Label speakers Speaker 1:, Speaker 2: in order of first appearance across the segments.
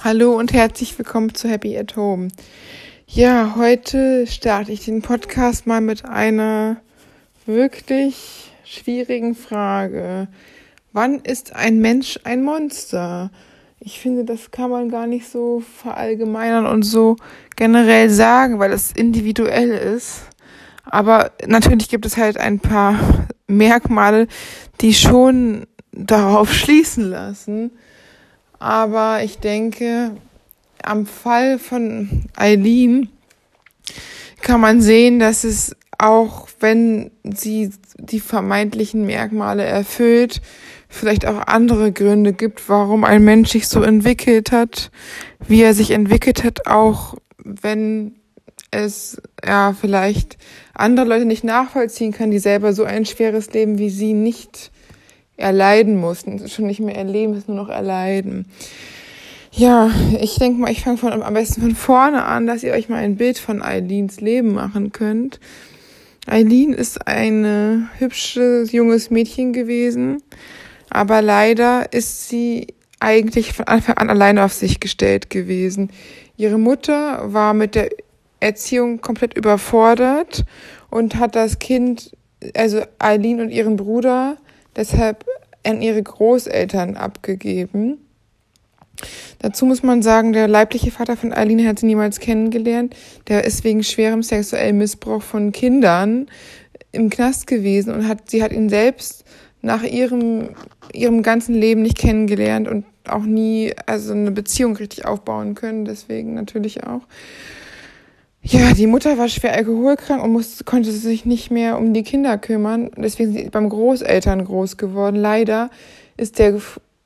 Speaker 1: Hallo und herzlich willkommen zu Happy at Home. Ja, heute starte ich den Podcast mal mit einer wirklich schwierigen Frage. Wann ist ein Mensch ein Monster? Ich finde, das kann man gar nicht so verallgemeinern und so generell sagen, weil es individuell ist. Aber natürlich gibt es halt ein paar Merkmale, die schon darauf schließen lassen, aber ich denke, am Fall von Eileen kann man sehen, dass es auch, wenn sie die vermeintlichen Merkmale erfüllt, vielleicht auch andere Gründe gibt, warum ein Mensch sich so entwickelt hat, wie er sich entwickelt hat, auch wenn es ja vielleicht andere Leute nicht nachvollziehen kann, die selber so ein schweres Leben wie sie nicht erleiden mussten, schon nicht mehr erleben, es nur noch erleiden. Ja, ich denke mal, ich fange von am besten von vorne an, dass ihr euch mal ein Bild von Eileens Leben machen könnt. Eileen ist ein hübsches junges Mädchen gewesen, aber leider ist sie eigentlich von Anfang an alleine auf sich gestellt gewesen. Ihre Mutter war mit der Erziehung komplett überfordert und hat das Kind, also Eileen und ihren Bruder, deshalb an ihre Großeltern abgegeben. Dazu muss man sagen, der leibliche Vater von Eileen hat sie niemals kennengelernt. Der ist wegen schwerem sexuellem Missbrauch von Kindern im Knast gewesen und hat, sie hat ihn selbst nach ihrem, ihrem ganzen Leben nicht kennengelernt und auch nie also eine Beziehung richtig aufbauen können, deswegen natürlich auch. Ja, die Mutter war schwer alkoholkrank und musste, konnte sich nicht mehr um die Kinder kümmern. Deswegen sind sie beim Großeltern groß geworden. Leider ist der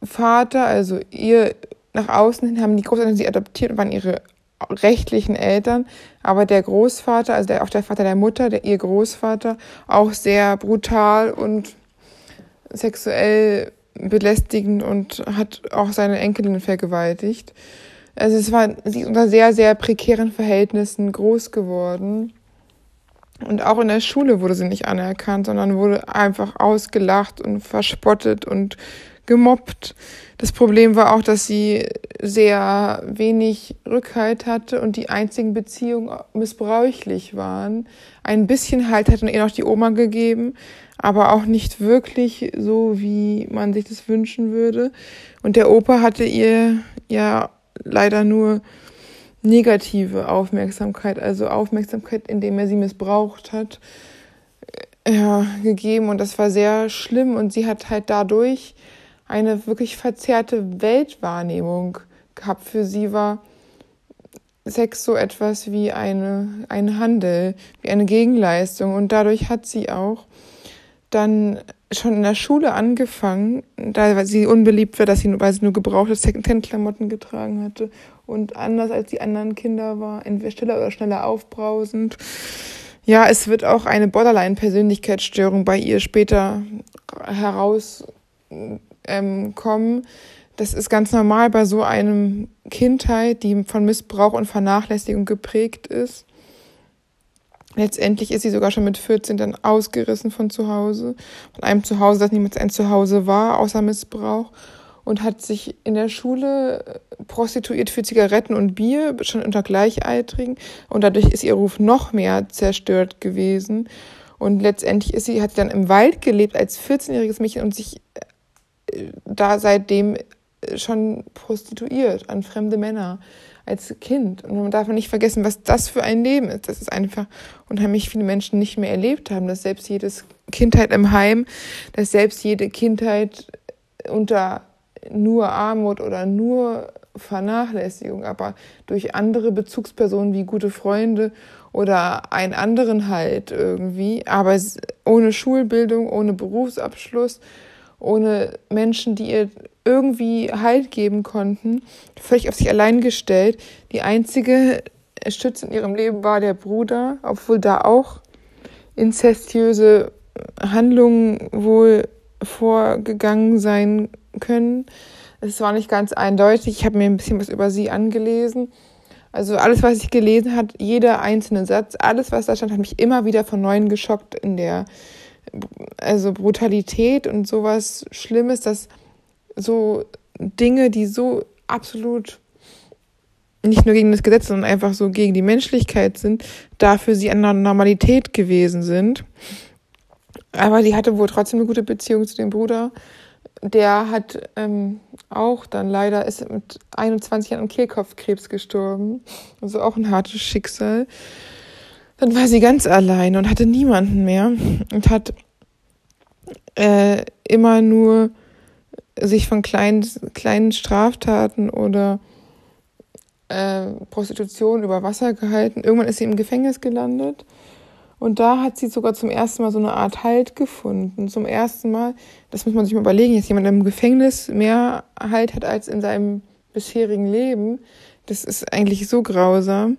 Speaker 1: Vater, also ihr nach außen hin, haben die Großeltern sie adoptiert und waren ihre rechtlichen Eltern. Aber der Großvater, also der, auch der Vater der Mutter, der, ihr Großvater, auch sehr brutal und sexuell belästigend und hat auch seine Enkelin vergewaltigt. Also es war, sie unter sehr, sehr prekären Verhältnissen groß geworden. Und auch in der Schule wurde sie nicht anerkannt, sondern wurde einfach ausgelacht und verspottet und gemobbt. Das Problem war auch, dass sie sehr wenig Rückhalt hatte und die einzigen Beziehungen missbräuchlich waren. Ein bisschen Halt hat ihr noch die Oma gegeben, aber auch nicht wirklich so, wie man sich das wünschen würde. Und der Opa hatte ihr ja leider nur negative Aufmerksamkeit, also Aufmerksamkeit, indem er sie missbraucht hat, äh, ja, gegeben. Und das war sehr schlimm. Und sie hat halt dadurch eine wirklich verzerrte Weltwahrnehmung gehabt. Für sie war Sex so etwas wie eine, ein Handel, wie eine Gegenleistung. Und dadurch hat sie auch dann schon in der Schule angefangen, da sie unbeliebt war, dass sie, weil sie nur gebrauchte Secondhand-Klamotten getragen hatte und anders als die anderen Kinder war, entweder stiller oder schneller aufbrausend. Ja, es wird auch eine Borderline-Persönlichkeitsstörung bei ihr später herauskommen. Ähm, das ist ganz normal bei so einem Kindheit, die von Missbrauch und Vernachlässigung geprägt ist. Letztendlich ist sie sogar schon mit 14 dann ausgerissen von zu Hause, von einem Zuhause, das niemals ein Zuhause war, außer Missbrauch, und hat sich in der Schule äh, prostituiert für Zigaretten und Bier, schon unter Gleichaltrigen, und dadurch ist ihr Ruf noch mehr zerstört gewesen. Und letztendlich ist sie, hat sie dann im Wald gelebt als 14-jähriges Mädchen und sich äh, da seitdem schon prostituiert an fremde Männer als Kind. Und man darf nicht vergessen, was das für ein Leben ist. Das ist einfach unheimlich viele Menschen nicht mehr erlebt haben, dass selbst jedes Kindheit im Heim, dass selbst jede Kindheit unter nur Armut oder nur Vernachlässigung, aber durch andere Bezugspersonen wie gute Freunde oder einen anderen halt irgendwie, aber ohne Schulbildung, ohne Berufsabschluss, ohne Menschen, die ihr irgendwie Halt geben konnten, völlig auf sich allein gestellt. Die einzige Stütze in ihrem Leben war der Bruder, obwohl da auch inzestiöse Handlungen wohl vorgegangen sein können. Es war nicht ganz eindeutig. Ich habe mir ein bisschen was über sie angelesen. Also alles, was ich gelesen habe, jeder einzelne Satz, alles, was da stand, hat mich immer wieder von neuem geschockt in der also Brutalität und sowas Schlimmes, dass so Dinge, die so absolut nicht nur gegen das Gesetz, sondern einfach so gegen die Menschlichkeit sind, da für sie eine Normalität gewesen sind. Aber sie hatte wohl trotzdem eine gute Beziehung zu dem Bruder. Der hat ähm, auch dann leider ist mit 21 Jahren an Kehlkopfkrebs gestorben. Also auch ein hartes Schicksal. Dann war sie ganz allein und hatte niemanden mehr und hat äh, immer nur sich von kleinen, kleinen Straftaten oder äh, Prostitution über Wasser gehalten. Irgendwann ist sie im Gefängnis gelandet. Und da hat sie sogar zum ersten Mal so eine Art Halt gefunden. Zum ersten Mal, das muss man sich mal überlegen, dass jemand im Gefängnis mehr Halt hat als in seinem bisherigen Leben. Das ist eigentlich so grausam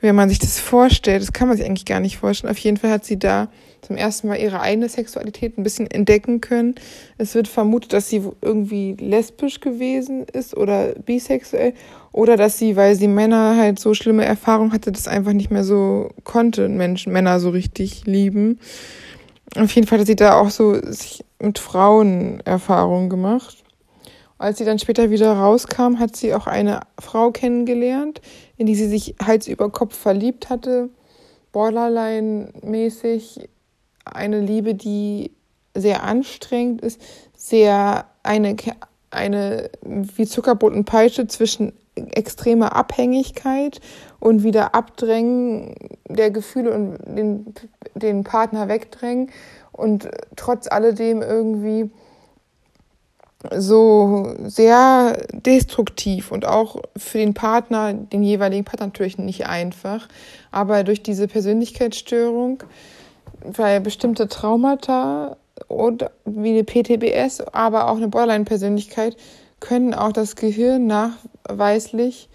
Speaker 1: wenn man sich das vorstellt, das kann man sich eigentlich gar nicht vorstellen. Auf jeden Fall hat sie da zum ersten Mal ihre eigene Sexualität ein bisschen entdecken können. Es wird vermutet, dass sie irgendwie lesbisch gewesen ist oder bisexuell oder dass sie, weil sie Männer halt so schlimme Erfahrungen hatte, das einfach nicht mehr so konnte, Menschen, Männer so richtig lieben. Auf jeden Fall hat sie da auch so sich mit Frauen Erfahrungen gemacht. Als sie dann später wieder rauskam, hat sie auch eine Frau kennengelernt, in die sie sich Hals über Kopf verliebt hatte. Borderline-mäßig. Eine Liebe, die sehr anstrengend ist, sehr eine, eine wie Zuckerbrot und Peitsche zwischen extremer Abhängigkeit und wieder Abdrängen der Gefühle und den, den Partner wegdrängen und trotz alledem irgendwie so sehr destruktiv und auch für den Partner, den jeweiligen Partner natürlich nicht einfach. Aber durch diese Persönlichkeitsstörung, weil bestimmte Traumata oder wie eine PTBS, aber auch eine Borderline-Persönlichkeit können auch das Gehirn nachweislich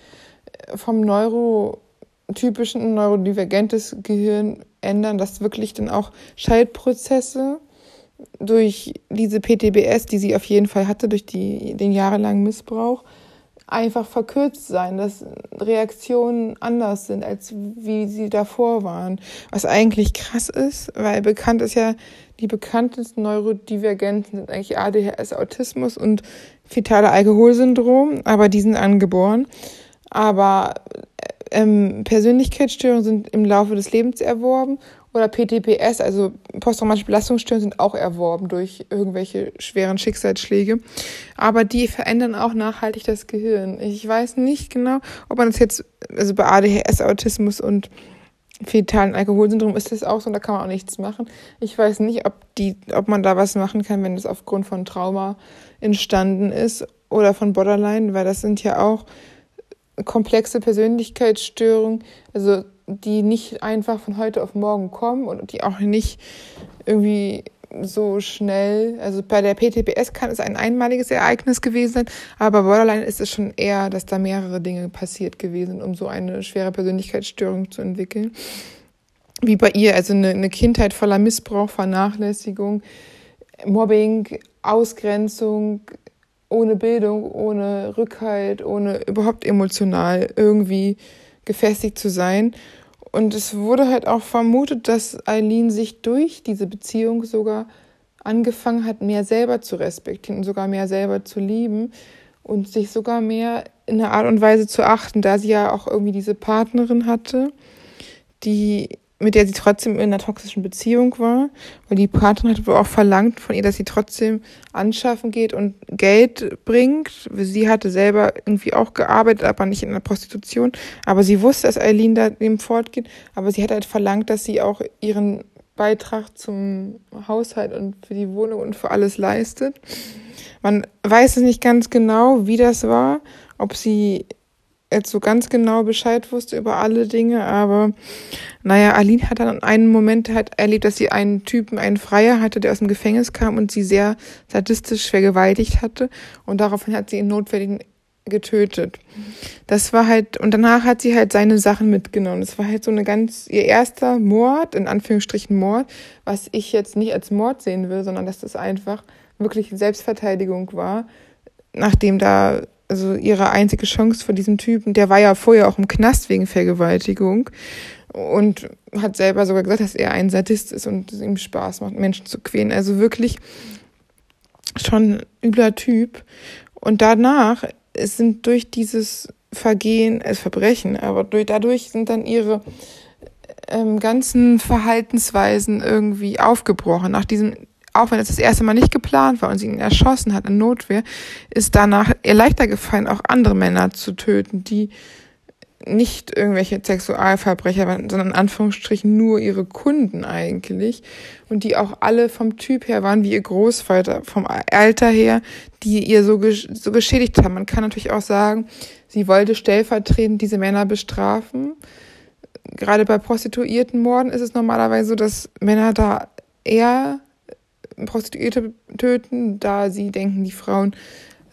Speaker 1: vom neurotypischen neurodivergentes Gehirn ändern, dass wirklich dann auch Schaltprozesse durch diese PTBS, die sie auf jeden Fall hatte, durch die, den jahrelangen Missbrauch, einfach verkürzt sein, dass Reaktionen anders sind, als wie sie davor waren. Was eigentlich krass ist, weil bekannt ist ja, die bekanntesten Neurodivergenten sind eigentlich ADHS, Autismus und fetale Alkoholsyndrom, aber die sind angeboren. Aber ähm, Persönlichkeitsstörungen sind im Laufe des Lebens erworben oder PTPS, also posttraumatische Belastungsstörungen, sind auch erworben durch irgendwelche schweren Schicksalsschläge. Aber die verändern auch nachhaltig das Gehirn. Ich weiß nicht genau, ob man das jetzt, also bei ADHS, Autismus und fetalen Alkoholsyndrom ist das auch so, da kann man auch nichts machen. Ich weiß nicht, ob die, ob man da was machen kann, wenn es aufgrund von Trauma entstanden ist oder von Borderline, weil das sind ja auch komplexe Persönlichkeitsstörungen. Also die nicht einfach von heute auf morgen kommen und die auch nicht irgendwie so schnell, also bei der PTPS kann es ein einmaliges Ereignis gewesen sein, aber bei Borderline ist es schon eher, dass da mehrere Dinge passiert gewesen um so eine schwere Persönlichkeitsstörung zu entwickeln. Wie bei ihr, also eine, eine Kindheit voller Missbrauch, Vernachlässigung, Mobbing, Ausgrenzung, ohne Bildung, ohne Rückhalt, ohne überhaupt emotional irgendwie gefestigt zu sein. Und es wurde halt auch vermutet, dass Eileen sich durch diese Beziehung sogar angefangen hat, mehr selber zu respektieren und sogar mehr selber zu lieben und sich sogar mehr in einer Art und Weise zu achten, da sie ja auch irgendwie diese Partnerin hatte, die mit der sie trotzdem in einer toxischen Beziehung war, weil die Partnerin hat wohl auch verlangt von ihr, dass sie trotzdem anschaffen geht und Geld bringt. Sie hatte selber irgendwie auch gearbeitet, aber nicht in der Prostitution. Aber sie wusste, dass Eileen da dem fortgeht. Aber sie hat halt verlangt, dass sie auch ihren Beitrag zum Haushalt und für die Wohnung und für alles leistet. Man weiß es nicht ganz genau, wie das war, ob sie jetzt so ganz genau Bescheid wusste über alle Dinge, aber naja, Aline hat dann einen Moment halt erlebt, dass sie einen Typen, einen Freier hatte, der aus dem Gefängnis kam und sie sehr sadistisch vergewaltigt hatte und daraufhin hat sie ihn notwendig getötet. Das war halt, und danach hat sie halt seine Sachen mitgenommen. Das war halt so eine ganz, ihr erster Mord, in Anführungsstrichen Mord, was ich jetzt nicht als Mord sehen will, sondern dass das einfach wirklich Selbstverteidigung war, nachdem da also ihre einzige Chance vor diesem Typen, der war ja vorher auch im Knast wegen Vergewaltigung und hat selber sogar gesagt, dass er ein Sadist ist und es ihm Spaß macht, Menschen zu quälen. Also wirklich schon übler Typ. Und danach sind durch dieses Vergehen, als Verbrechen, aber durch, dadurch sind dann ihre ähm, ganzen Verhaltensweisen irgendwie aufgebrochen. Nach diesem, auch wenn es das erste Mal nicht geplant war und sie ihn erschossen hat in Notwehr, ist danach ihr leichter gefallen, auch andere Männer zu töten, die nicht irgendwelche Sexualverbrecher waren, sondern in Anführungsstrichen nur ihre Kunden eigentlich. Und die auch alle vom Typ her waren wie ihr Großvater, vom Alter her, die ihr so, so geschädigt haben. Man kann natürlich auch sagen, sie wollte stellvertretend diese Männer bestrafen. Gerade bei Prostituiertenmorden ist es normalerweise so, dass Männer da eher Prostituierte töten, da sie denken, die Frauen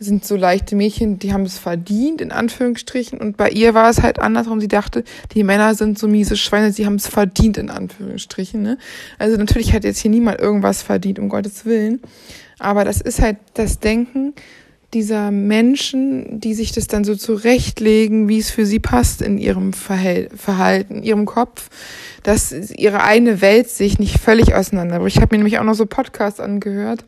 Speaker 1: sind so leichte Mädchen, die haben es verdient, in Anführungsstrichen. Und bei ihr war es halt andersrum. Sie dachte, die Männer sind so miese Schweine, sie haben es verdient, in Anführungsstrichen. Ne? Also natürlich hat jetzt hier niemand irgendwas verdient, um Gottes Willen. Aber das ist halt das Denken dieser Menschen, die sich das dann so zurechtlegen, wie es für sie passt in ihrem Verhalten, in ihrem Kopf, dass ihre eigene Welt sich nicht völlig auseinanderbricht. Ich habe mir nämlich auch noch so Podcasts angehört,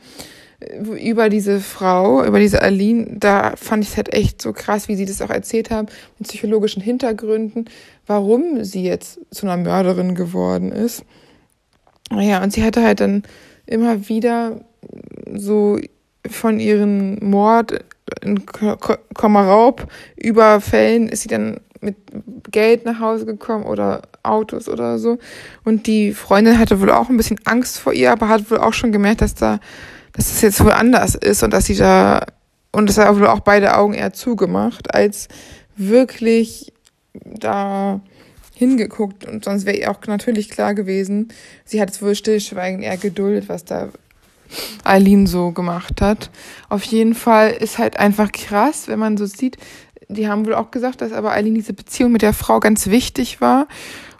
Speaker 1: über diese Frau, über diese Aline, da fand ich es halt echt so krass, wie sie das auch erzählt haben, mit psychologischen Hintergründen, warum sie jetzt zu einer Mörderin geworden ist. Naja, und sie hatte halt dann immer wieder so von ihren Mord, Komma Raub, Überfällen ist sie dann mit Geld nach Hause gekommen oder Autos oder so. Und die Freundin hatte wohl auch ein bisschen Angst vor ihr, aber hat wohl auch schon gemerkt, dass da dass es jetzt wohl anders ist und dass sie da, und das hat wohl auch beide Augen eher zugemacht, als wirklich da hingeguckt und sonst wäre ihr auch natürlich klar gewesen, sie hat es wohl stillschweigend eher geduldet, was da Eileen so gemacht hat. Auf jeden Fall ist halt einfach krass, wenn man so sieht, die haben wohl auch gesagt, dass aber Eileen diese Beziehung mit der Frau ganz wichtig war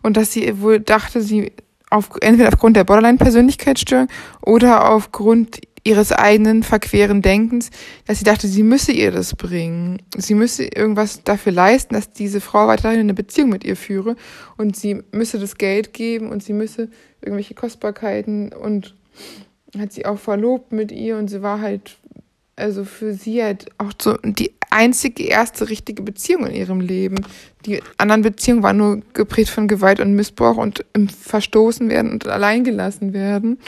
Speaker 1: und dass sie wohl dachte, sie auf, entweder aufgrund der Borderline-Persönlichkeitsstörung oder aufgrund ihres eigenen verqueren Denkens, dass sie dachte, sie müsse ihr das bringen. Sie müsse irgendwas dafür leisten, dass diese Frau weiterhin eine Beziehung mit ihr führe und sie müsse das Geld geben und sie müsse irgendwelche Kostbarkeiten und hat sie auch verlobt mit ihr und sie war halt, also für sie halt auch so die einzige erste richtige Beziehung in ihrem Leben. Die anderen Beziehungen waren nur geprägt von Gewalt und Missbrauch und im Verstoßen werden und alleingelassen werden.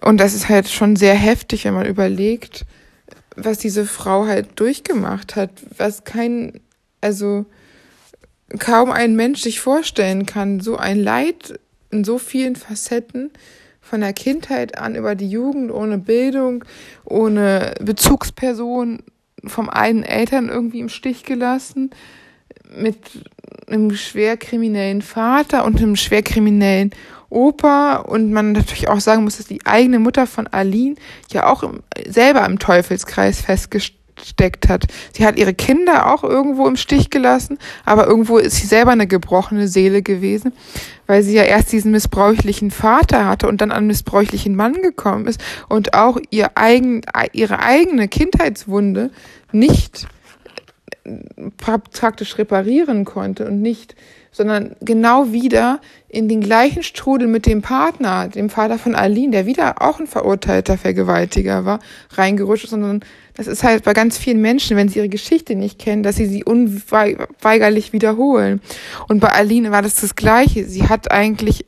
Speaker 1: Und das ist halt schon sehr heftig, wenn man überlegt, was diese Frau halt durchgemacht hat, was kein, also kaum ein Mensch sich vorstellen kann, so ein Leid in so vielen Facetten, von der Kindheit an über die Jugend, ohne Bildung, ohne Bezugsperson, vom einen Eltern irgendwie im Stich gelassen, mit einem schwerkriminellen Vater und einem schwerkriminellen Opa. Und man natürlich auch sagen muss, dass die eigene Mutter von Aline ja auch im, selber im Teufelskreis festgesteckt hat. Sie hat ihre Kinder auch irgendwo im Stich gelassen, aber irgendwo ist sie selber eine gebrochene Seele gewesen, weil sie ja erst diesen missbräuchlichen Vater hatte und dann an einen missbräuchlichen Mann gekommen ist und auch ihr eigen, ihre eigene Kindheitswunde nicht praktisch reparieren konnte und nicht sondern genau wieder in den gleichen Strudel mit dem Partner, dem Vater von Aline, der wieder auch ein verurteilter Vergewaltiger war, reingerutscht, sondern das ist halt bei ganz vielen Menschen, wenn sie ihre Geschichte nicht kennen, dass sie sie unweigerlich wiederholen. Und bei Aline war das das Gleiche. Sie hat eigentlich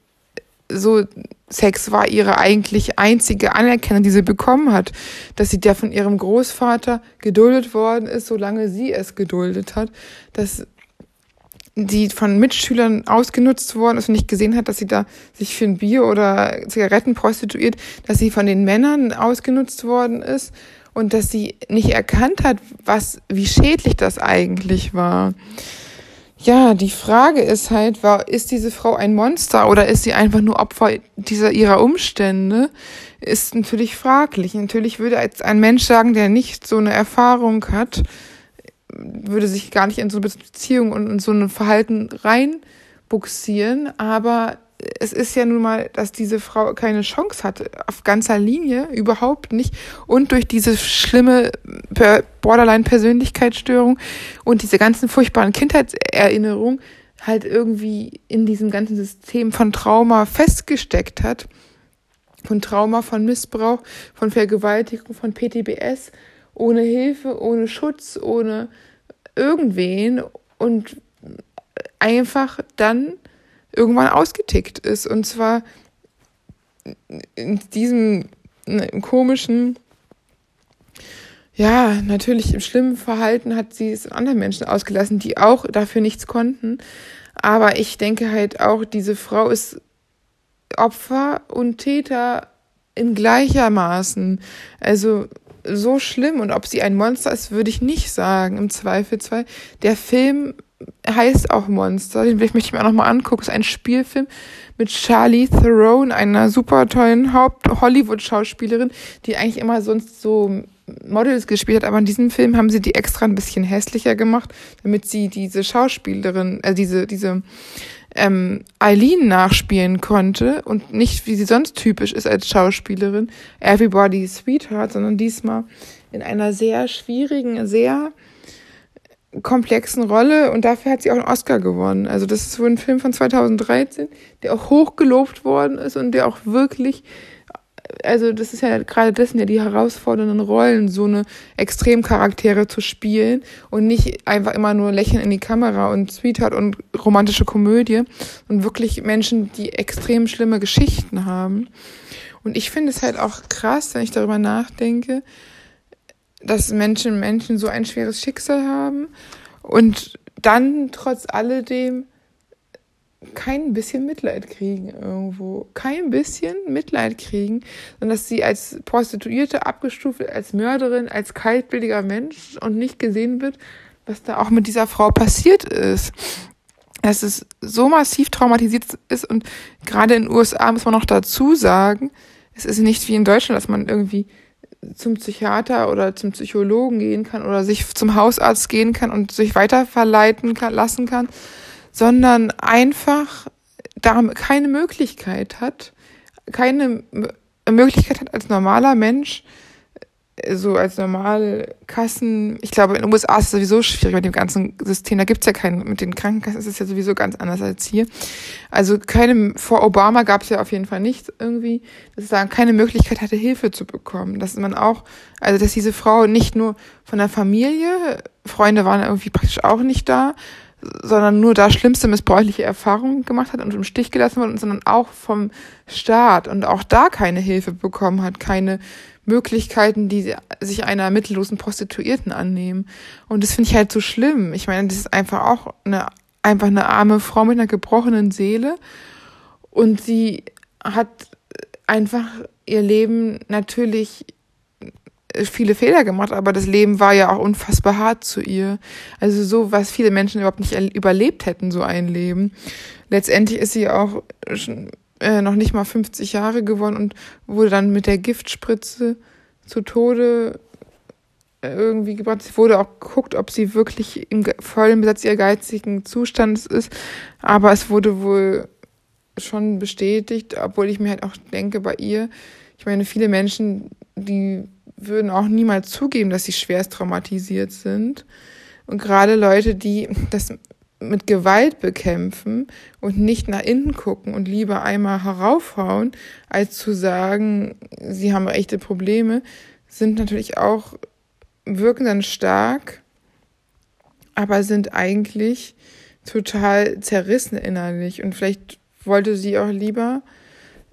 Speaker 1: so Sex war ihre eigentlich einzige Anerkennung, die sie bekommen hat, dass sie der von ihrem Großvater geduldet worden ist, solange sie es geduldet hat, dass die von Mitschülern ausgenutzt worden ist und nicht gesehen hat, dass sie da sich für ein Bier oder Zigaretten prostituiert, dass sie von den Männern ausgenutzt worden ist und dass sie nicht erkannt hat, was, wie schädlich das eigentlich war. Ja, die Frage ist halt, war, ist diese Frau ein Monster oder ist sie einfach nur Opfer dieser ihrer Umstände? Ist natürlich fraglich. Natürlich würde als ein Mensch sagen, der nicht so eine Erfahrung hat, würde sich gar nicht in so eine Beziehung und in so ein Verhalten reinbuxieren, aber es ist ja nun mal, dass diese Frau keine Chance hatte, auf ganzer Linie, überhaupt nicht. Und durch diese schlimme Borderline-Persönlichkeitsstörung und diese ganzen furchtbaren Kindheitserinnerungen halt irgendwie in diesem ganzen System von Trauma festgesteckt hat. Von Trauma, von Missbrauch, von Vergewaltigung, von PTBS ohne Hilfe, ohne Schutz, ohne irgendwen und einfach dann irgendwann ausgetickt ist. Und zwar in diesem komischen, ja, natürlich im schlimmen Verhalten hat sie es anderen Menschen ausgelassen, die auch dafür nichts konnten. Aber ich denke halt auch, diese Frau ist Opfer und Täter in gleichermaßen. Also so schlimm und ob sie ein Monster ist, würde ich nicht sagen, im Zweifelsfall. Der Film heißt auch Monster, den möchte ich mir auch nochmal angucken. Es ist ein Spielfilm mit Charlie Theron, einer super tollen Haupt-Hollywood-Schauspielerin, die eigentlich immer sonst so Models gespielt hat, aber in diesem Film haben sie die extra ein bisschen hässlicher gemacht, damit sie diese Schauspielerin, äh, diese, diese ähm, Eileen nachspielen konnte und nicht, wie sie sonst typisch ist als Schauspielerin, Everybody's Sweetheart, sondern diesmal in einer sehr schwierigen, sehr komplexen Rolle und dafür hat sie auch einen Oscar gewonnen. Also das ist wohl ein Film von 2013, der auch hochgelobt worden ist und der auch wirklich also das ist ja gerade das sind ja die herausfordernden Rollen, so eine Extremcharaktere zu spielen und nicht einfach immer nur lächeln in die Kamera und Sweetheart und romantische Komödie und wirklich Menschen, die extrem schlimme Geschichten haben. Und ich finde es halt auch krass, wenn ich darüber nachdenke, dass Menschen Menschen so ein schweres Schicksal haben und dann trotz alledem kein bisschen Mitleid kriegen irgendwo. Kein bisschen Mitleid kriegen, sondern dass sie als Prostituierte abgestuft als Mörderin, als kaltblütiger Mensch und nicht gesehen wird, was da auch mit dieser Frau passiert ist. Dass es so massiv traumatisiert ist und gerade in den USA muss man noch dazu sagen, es ist nicht wie in Deutschland, dass man irgendwie zum Psychiater oder zum Psychologen gehen kann oder sich zum Hausarzt gehen kann und sich weiterverleiten kann, lassen kann, sondern einfach da keine Möglichkeit hat, keine Möglichkeit hat als normaler Mensch, so als normal Kassen, ich glaube, in den USA ist es sowieso schwierig mit dem ganzen System. Da gibt's ja keinen, mit den Krankenkassen ist es ja sowieso ganz anders als hier. Also keine, vor Obama gab's ja auf jeden Fall nichts irgendwie, dass es da keine Möglichkeit hatte, Hilfe zu bekommen. Dass man auch, also dass diese Frau nicht nur von der Familie, Freunde waren irgendwie praktisch auch nicht da, sondern nur da schlimmste missbräuchliche Erfahrungen gemacht hat und im Stich gelassen wurde, sondern auch vom Staat und auch da keine Hilfe bekommen hat, keine Möglichkeiten, die sich einer mittellosen Prostituierten annehmen. Und das finde ich halt so schlimm. Ich meine, das ist einfach auch eine, einfach eine arme Frau mit einer gebrochenen Seele und sie hat einfach ihr Leben natürlich viele Fehler gemacht, aber das Leben war ja auch unfassbar hart zu ihr. Also so, was viele Menschen überhaupt nicht überlebt hätten, so ein Leben. Letztendlich ist sie auch schon, äh, noch nicht mal 50 Jahre geworden und wurde dann mit der Giftspritze zu Tode äh, irgendwie gebracht. Es wurde auch geguckt, ob sie wirklich im vollen Besatz ihrer geizigen Zustands ist, aber es wurde wohl schon bestätigt, obwohl ich mir halt auch denke, bei ihr, ich meine, viele Menschen, die würden auch niemals zugeben, dass sie schwerst traumatisiert sind. Und gerade Leute, die das mit Gewalt bekämpfen und nicht nach innen gucken und lieber einmal heraufhauen, als zu sagen, sie haben echte Probleme, sind natürlich auch, wirken dann stark, aber sind eigentlich total zerrissen innerlich. Und vielleicht wollte sie auch lieber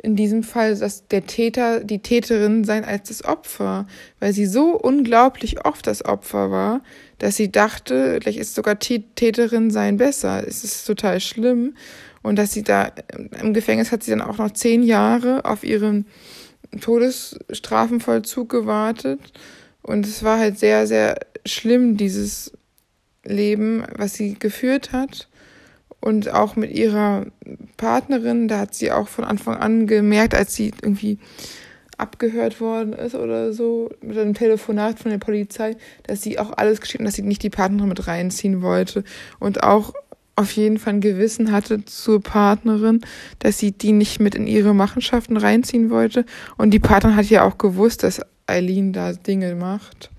Speaker 1: in diesem Fall, dass der Täter die Täterin sein als das Opfer, weil sie so unglaublich oft das Opfer war, dass sie dachte, vielleicht ist sogar Täterin sein besser. Es ist total schlimm. Und dass sie da im Gefängnis hat sie dann auch noch zehn Jahre auf ihren Todesstrafenvollzug gewartet. Und es war halt sehr, sehr schlimm, dieses Leben, was sie geführt hat und auch mit ihrer Partnerin, da hat sie auch von Anfang an gemerkt, als sie irgendwie abgehört worden ist oder so, mit einem Telefonat von der Polizei, dass sie auch alles geschrieben, dass sie nicht die Partnerin mit reinziehen wollte und auch auf jeden Fall ein Gewissen hatte zur Partnerin, dass sie die nicht mit in ihre Machenschaften reinziehen wollte. Und die Partnerin hat ja auch gewusst, dass Eileen da Dinge macht.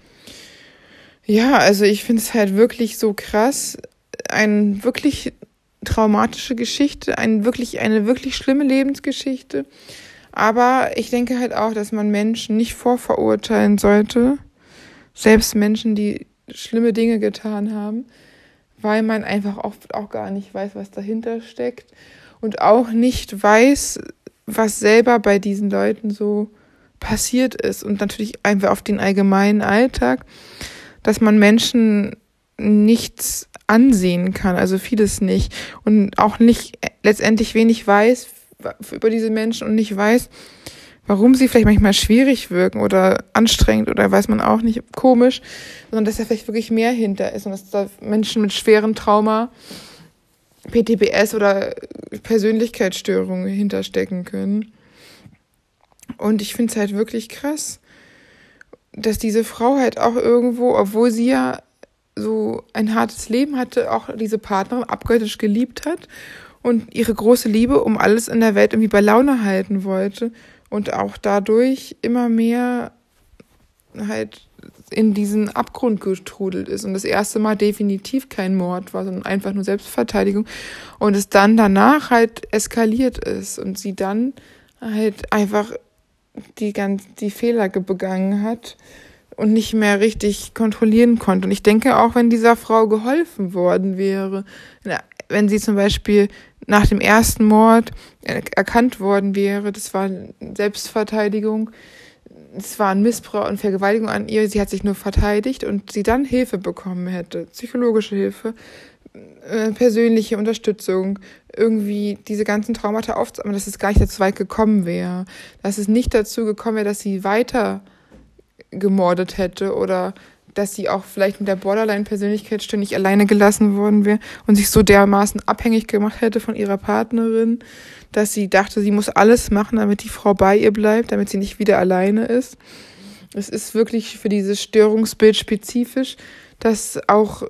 Speaker 1: Ja, also ich finde es halt wirklich so krass, ein wirklich traumatische Geschichte, ein wirklich, eine wirklich schlimme Lebensgeschichte. Aber ich denke halt auch, dass man Menschen nicht vorverurteilen sollte. Selbst Menschen, die schlimme Dinge getan haben, weil man einfach oft auch gar nicht weiß, was dahinter steckt und auch nicht weiß, was selber bei diesen Leuten so passiert ist und natürlich einfach auf den allgemeinen Alltag, dass man Menschen nichts ansehen kann, also vieles nicht und auch nicht letztendlich wenig weiß über diese Menschen und nicht weiß, warum sie vielleicht manchmal schwierig wirken oder anstrengend oder weiß man auch nicht komisch, sondern dass da vielleicht wirklich mehr hinter ist und dass da Menschen mit schweren Trauma, PTBS oder Persönlichkeitsstörungen hinterstecken können. Und ich finde es halt wirklich krass, dass diese Frau halt auch irgendwo, obwohl sie ja so ein hartes Leben hatte, auch diese Partnerin abgöttisch geliebt hat und ihre große Liebe um alles in der Welt irgendwie bei Laune halten wollte und auch dadurch immer mehr halt in diesen Abgrund getrudelt ist und das erste Mal definitiv kein Mord war, sondern einfach nur Selbstverteidigung und es dann danach halt eskaliert ist und sie dann halt einfach die ganz die Fehler begangen hat und nicht mehr richtig kontrollieren konnte. Und ich denke auch, wenn dieser Frau geholfen worden wäre, wenn sie zum Beispiel nach dem ersten Mord erkannt worden wäre, das war Selbstverteidigung, es war ein Missbrauch und Vergewaltigung an ihr, sie hat sich nur verteidigt und sie dann Hilfe bekommen hätte, psychologische Hilfe, äh, persönliche Unterstützung, irgendwie diese ganzen Traumata aufzuarbeiten, dass es gar nicht dazu weit gekommen wäre, dass es nicht dazu gekommen wäre, dass sie weiter gemordet hätte oder dass sie auch vielleicht mit der Borderline-Persönlichkeitsstörung nicht alleine gelassen worden wäre und sich so dermaßen abhängig gemacht hätte von ihrer Partnerin, dass sie dachte, sie muss alles machen, damit die Frau bei ihr bleibt, damit sie nicht wieder alleine ist. Es ist wirklich für dieses Störungsbild spezifisch, dass auch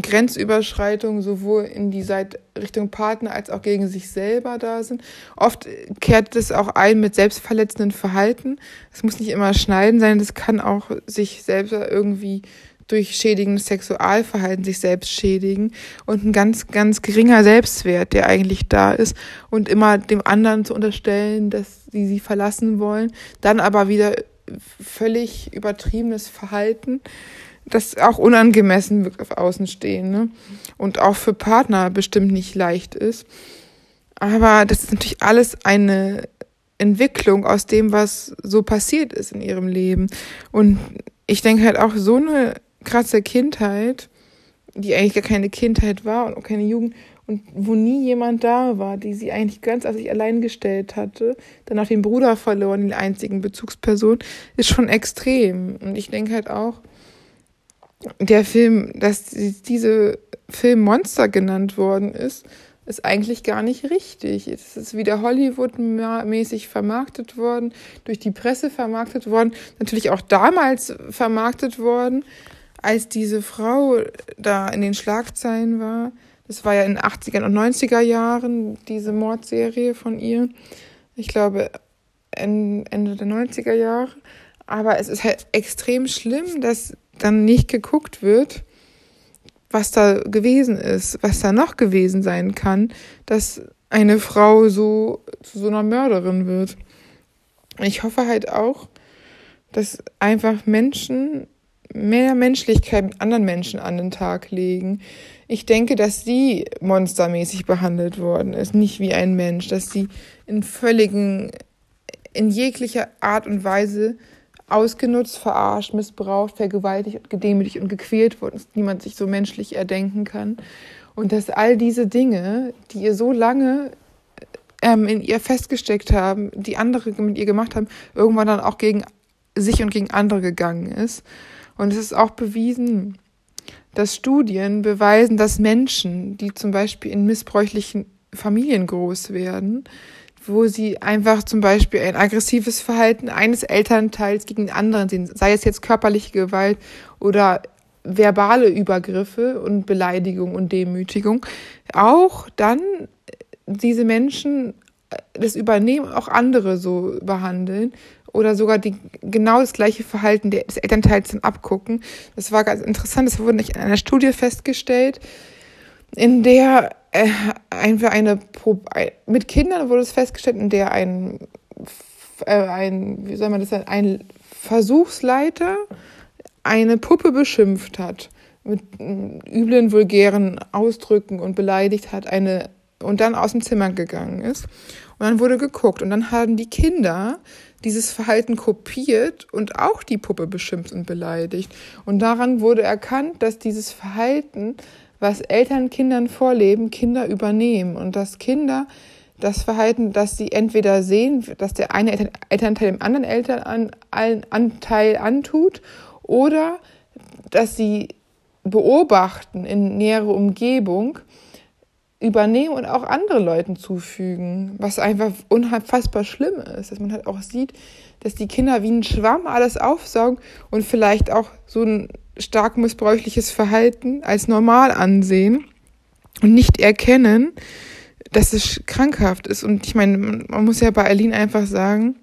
Speaker 1: Grenzüberschreitungen sowohl in die Seite Richtung Partner als auch gegen sich selber da sind. Oft kehrt es auch ein mit selbstverletzenden Verhalten. Es muss nicht immer schneiden sein, das kann auch sich selbst irgendwie durch schädigendes Sexualverhalten sich selbst schädigen und ein ganz, ganz geringer Selbstwert, der eigentlich da ist und immer dem anderen zu unterstellen, dass sie sie verlassen wollen, dann aber wieder völlig übertriebenes Verhalten das auch unangemessen wirkt auf Außenstehen ne? und auch für Partner bestimmt nicht leicht ist. Aber das ist natürlich alles eine Entwicklung aus dem, was so passiert ist in ihrem Leben. Und ich denke halt auch so eine krasse Kindheit, die eigentlich gar keine Kindheit war und auch keine Jugend und wo nie jemand da war, die sie eigentlich ganz auf sich allein gestellt hatte, dann auch den Bruder verloren, die einzigen Bezugsperson, ist schon extrem. Und ich denke halt auch, der Film, dass diese Film Monster genannt worden ist, ist eigentlich gar nicht richtig. Es ist wieder Hollywood-mäßig vermarktet worden, durch die Presse vermarktet worden, natürlich auch damals vermarktet worden, als diese Frau da in den Schlagzeilen war. Das war ja in den 80er und 90er Jahren, diese Mordserie von ihr. Ich glaube, Ende der 90er Jahre. Aber es ist halt extrem schlimm, dass dann nicht geguckt wird, was da gewesen ist, was da noch gewesen sein kann, dass eine Frau so zu so einer Mörderin wird. Ich hoffe halt auch, dass einfach Menschen mehr Menschlichkeit mit anderen Menschen an den Tag legen. Ich denke, dass sie monstermäßig behandelt worden ist, nicht wie ein Mensch, dass sie in völligen, in jeglicher Art und Weise ausgenutzt, verarscht, missbraucht, vergewaltigt, gedemütigt und gequält worden ist, niemand sich so menschlich erdenken kann. Und dass all diese Dinge, die ihr so lange ähm, in ihr festgesteckt haben, die andere mit ihr gemacht haben, irgendwann dann auch gegen sich und gegen andere gegangen ist. Und es ist auch bewiesen, dass Studien beweisen, dass Menschen, die zum Beispiel in missbräuchlichen Familien groß werden, wo sie einfach zum Beispiel ein aggressives Verhalten eines Elternteils gegen den anderen sehen, sei es jetzt körperliche Gewalt oder verbale Übergriffe und Beleidigung und Demütigung, auch dann diese Menschen äh, das übernehmen, auch andere so behandeln oder sogar die genau das gleiche Verhalten des Elternteils dann abgucken. Das war ganz interessant, das wurde in einer Studie festgestellt, in der äh, einfach eine Pro mit Kindern wurde es festgestellt, in der ein, äh, ein wie soll man das sagen, ein Versuchsleiter eine Puppe beschimpft hat, mit üblen, vulgären Ausdrücken und beleidigt hat, eine und dann aus dem Zimmer gegangen ist. Und dann wurde geguckt und dann haben die Kinder dieses Verhalten kopiert und auch die Puppe beschimpft und beleidigt. Und daran wurde erkannt, dass dieses Verhalten, was Eltern Kindern vorleben, Kinder übernehmen. Und dass Kinder das Verhalten, dass sie entweder sehen, dass der eine Elternteil dem anderen Elternanteil antut oder dass sie beobachten in nähere Umgebung, übernehmen und auch andere Leuten zufügen, was einfach unfassbar schlimm ist, dass man halt auch sieht, dass die Kinder wie ein Schwamm alles aufsaugen und vielleicht auch so ein stark missbräuchliches Verhalten als normal ansehen und nicht erkennen, dass es krankhaft ist. Und ich meine, man muss ja bei Aline einfach sagen,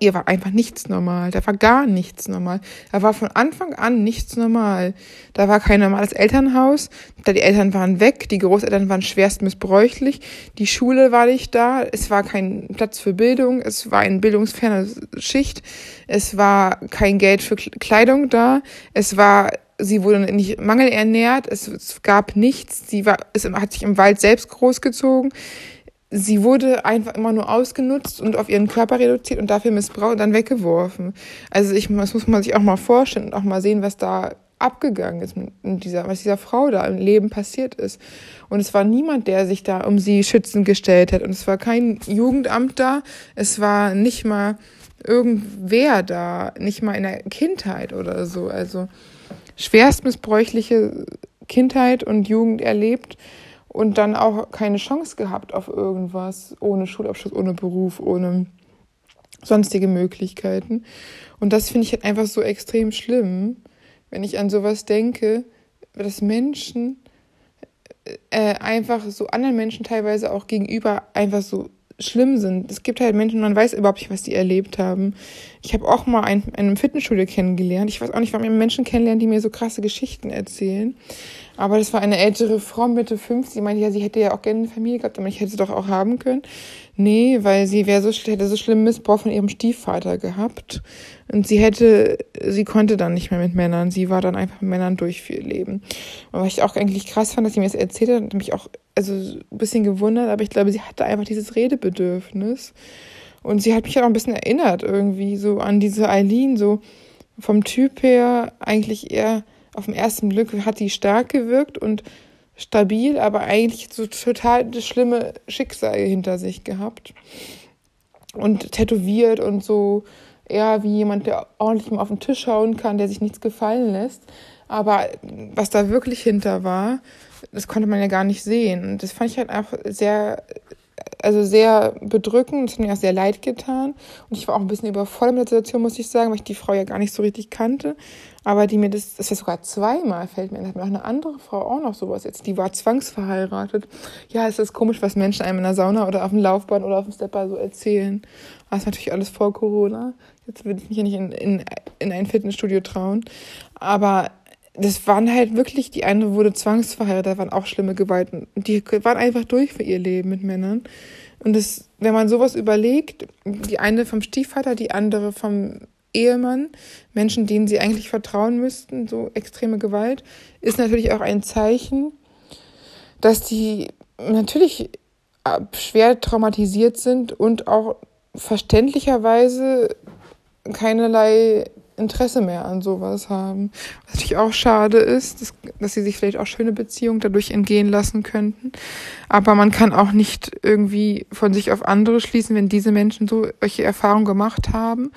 Speaker 1: ihr war einfach nichts normal. Da war gar nichts normal. Da war von Anfang an nichts normal. Da war kein normales Elternhaus. Da die Eltern waren weg. Die Großeltern waren schwerst missbräuchlich. Die Schule war nicht da. Es war kein Platz für Bildung. Es war eine bildungsferne Schicht. Es war kein Geld für Kleidung da. Es war sie wurde nicht mangelernährt, es, es gab nichts, sie war, es hat sich im Wald selbst großgezogen. Sie wurde einfach immer nur ausgenutzt und auf ihren Körper reduziert und dafür missbraucht und dann weggeworfen. Also ich, das muss man sich auch mal vorstellen und auch mal sehen, was da abgegangen ist mit dieser, was dieser Frau da im Leben passiert ist. Und es war niemand, der sich da um sie schützend gestellt hat. Und es war kein Jugendamt da. Es war nicht mal irgendwer da, nicht mal in der Kindheit oder so. Also schwerst missbräuchliche Kindheit und Jugend erlebt und dann auch keine Chance gehabt auf irgendwas, ohne Schulabschluss, ohne Beruf, ohne sonstige Möglichkeiten. Und das finde ich halt einfach so extrem schlimm, wenn ich an sowas denke, dass Menschen äh, einfach so anderen Menschen teilweise auch gegenüber einfach so schlimm sind. Es gibt halt Menschen, man weiß überhaupt nicht, was die erlebt haben. Ich habe auch mal einen, einen Fitnessstudio kennengelernt. Ich weiß auch nicht, warum ich Menschen kennenlernen, die mir so krasse Geschichten erzählen. Aber das war eine ältere Frau, Mitte 50, die meinte, ja, sie hätte ja auch gerne eine Familie gehabt, aber ich hätte sie doch auch haben können. Nee, weil sie wäre so, hätte so schlimm Missbrauch von ihrem Stiefvater gehabt. Und sie hätte, sie konnte dann nicht mehr mit Männern. Sie war dann einfach mit Männern durch für ihr Leben. Und was ich auch eigentlich krass fand, dass sie mir das erzählt hat, hat mich auch, also ein bisschen gewundert, aber ich glaube, sie hatte einfach dieses Redebedürfnis. Und sie hat mich auch ein bisschen erinnert irgendwie so an diese Eileen, so vom Typ her eigentlich eher auf den ersten Blick hat sie stark gewirkt und stabil, aber eigentlich so total das schlimme Schicksal hinter sich gehabt. Und tätowiert und so eher wie jemand, der ordentlich mal auf den Tisch schauen kann, der sich nichts gefallen lässt. Aber was da wirklich hinter war, das konnte man ja gar nicht sehen. Und das fand ich halt einfach sehr also sehr bedrückend. Es hat mir auch sehr leid getan. Und ich war auch ein bisschen überfordert mit der Situation, muss ich sagen, weil ich die Frau ja gar nicht so richtig kannte. Aber die mir das, das war sogar zweimal, fällt mir, hat mir auch eine andere Frau auch noch sowas jetzt, die war zwangsverheiratet. Ja, es ist komisch, was Menschen einem in der Sauna oder auf dem Laufband oder auf dem Stepper so erzählen. Das ist natürlich alles vor Corona. Jetzt würde ich mich ja nicht in, in, in ein Fitnessstudio trauen. Aber das waren halt wirklich, die eine wurde zwangsverheiratet, da waren auch schlimme Gewalten. Die waren einfach durch für ihr Leben mit Männern. Und das, wenn man sowas überlegt, die eine vom Stiefvater, die andere vom Ehemann, Menschen, denen sie eigentlich vertrauen müssten, so extreme Gewalt, ist natürlich auch ein Zeichen, dass die natürlich schwer traumatisiert sind und auch verständlicherweise keinerlei Interesse mehr an sowas haben. Was natürlich auch schade ist, dass, dass sie sich vielleicht auch schöne Beziehungen dadurch entgehen lassen könnten. Aber man kann auch nicht irgendwie von sich auf andere schließen, wenn diese Menschen so solche Erfahrungen gemacht haben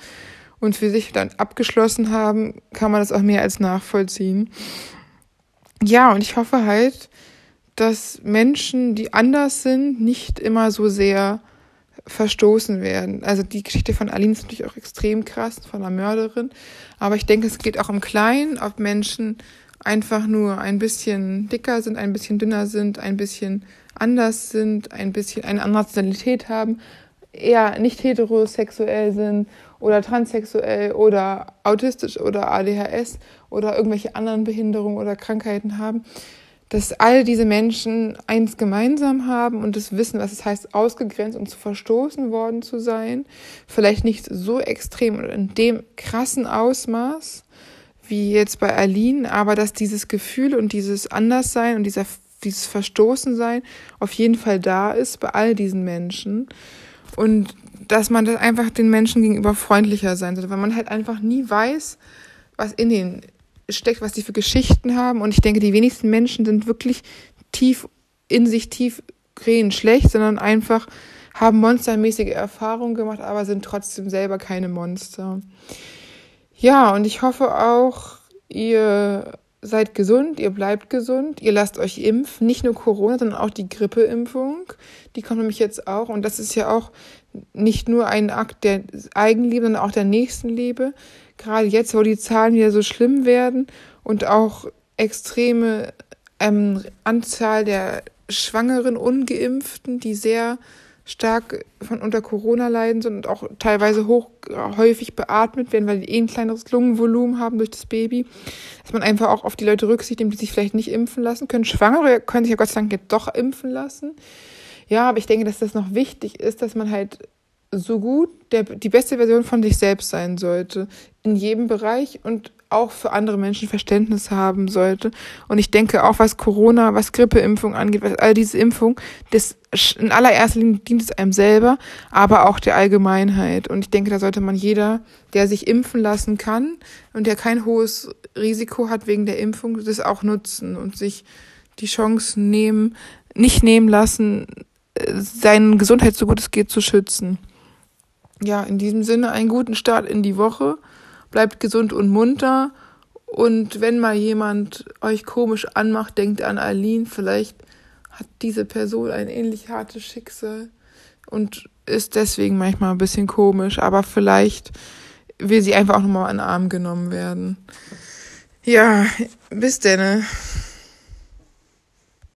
Speaker 1: und für sich dann abgeschlossen haben, kann man das auch mehr als nachvollziehen. Ja, und ich hoffe halt, dass Menschen, die anders sind, nicht immer so sehr verstoßen werden. Also die Geschichte von Aline ist natürlich auch extrem krass, von einer Mörderin. Aber ich denke, es geht auch im Kleinen, ob Menschen einfach nur ein bisschen dicker sind, ein bisschen dünner sind, ein bisschen anders sind, ein bisschen eine andere Nationalität haben, eher nicht heterosexuell sind oder transsexuell oder autistisch oder ADHS oder irgendwelche anderen Behinderungen oder Krankheiten haben dass all diese Menschen eins gemeinsam haben und das wissen, was es heißt, ausgegrenzt und zu verstoßen worden zu sein. Vielleicht nicht so extrem oder in dem krassen Ausmaß, wie jetzt bei Aline, aber dass dieses Gefühl und dieses Anderssein und dieser, dieses Verstoßensein auf jeden Fall da ist bei all diesen Menschen. Und dass man das einfach den Menschen gegenüber freundlicher sein sollte, weil man halt einfach nie weiß, was in denen steckt, was die für Geschichten haben. Und ich denke, die wenigsten Menschen sind wirklich tief in sich tief reden schlecht, sondern einfach haben monstermäßige Erfahrungen gemacht, aber sind trotzdem selber keine Monster. Ja, und ich hoffe auch, ihr seid gesund, ihr bleibt gesund, ihr lasst euch impfen, nicht nur Corona, sondern auch die Grippeimpfung. Die kommt nämlich jetzt auch und das ist ja auch nicht nur ein Akt der Eigenliebe, sondern auch der Nächstenliebe. Gerade jetzt, wo die Zahlen wieder so schlimm werden und auch extreme ähm, Anzahl der schwangeren Ungeimpften, die sehr stark von unter Corona leiden sind und auch teilweise hoch häufig beatmet werden, weil die eh ein kleineres Lungenvolumen haben durch das Baby, dass man einfach auch auf die Leute Rücksicht nimmt, die sich vielleicht nicht impfen lassen können. Schwangere können sich ja Gott sei Dank jetzt doch impfen lassen. Ja, aber ich denke, dass das noch wichtig ist, dass man halt so gut der, die beste Version von sich selbst sein sollte. In jedem Bereich und auch für andere Menschen Verständnis haben sollte. Und ich denke auch, was Corona, was Grippeimpfung angeht, was all diese Impfung, das in allererster Linie dient es einem selber, aber auch der Allgemeinheit. Und ich denke, da sollte man jeder, der sich impfen lassen kann und der kein hohes Risiko hat wegen der Impfung, das auch nutzen und sich die Chance nehmen, nicht nehmen lassen, äh, seine Gesundheit so gut es geht zu schützen. Ja, in diesem Sinne einen guten Start in die Woche bleibt gesund und munter. Und wenn mal jemand euch komisch anmacht, denkt an Aline. Vielleicht hat diese Person ein ähnlich hartes Schicksal und ist deswegen manchmal ein bisschen komisch. Aber vielleicht will sie einfach auch nochmal an den Arm genommen werden. Ja, bis denn.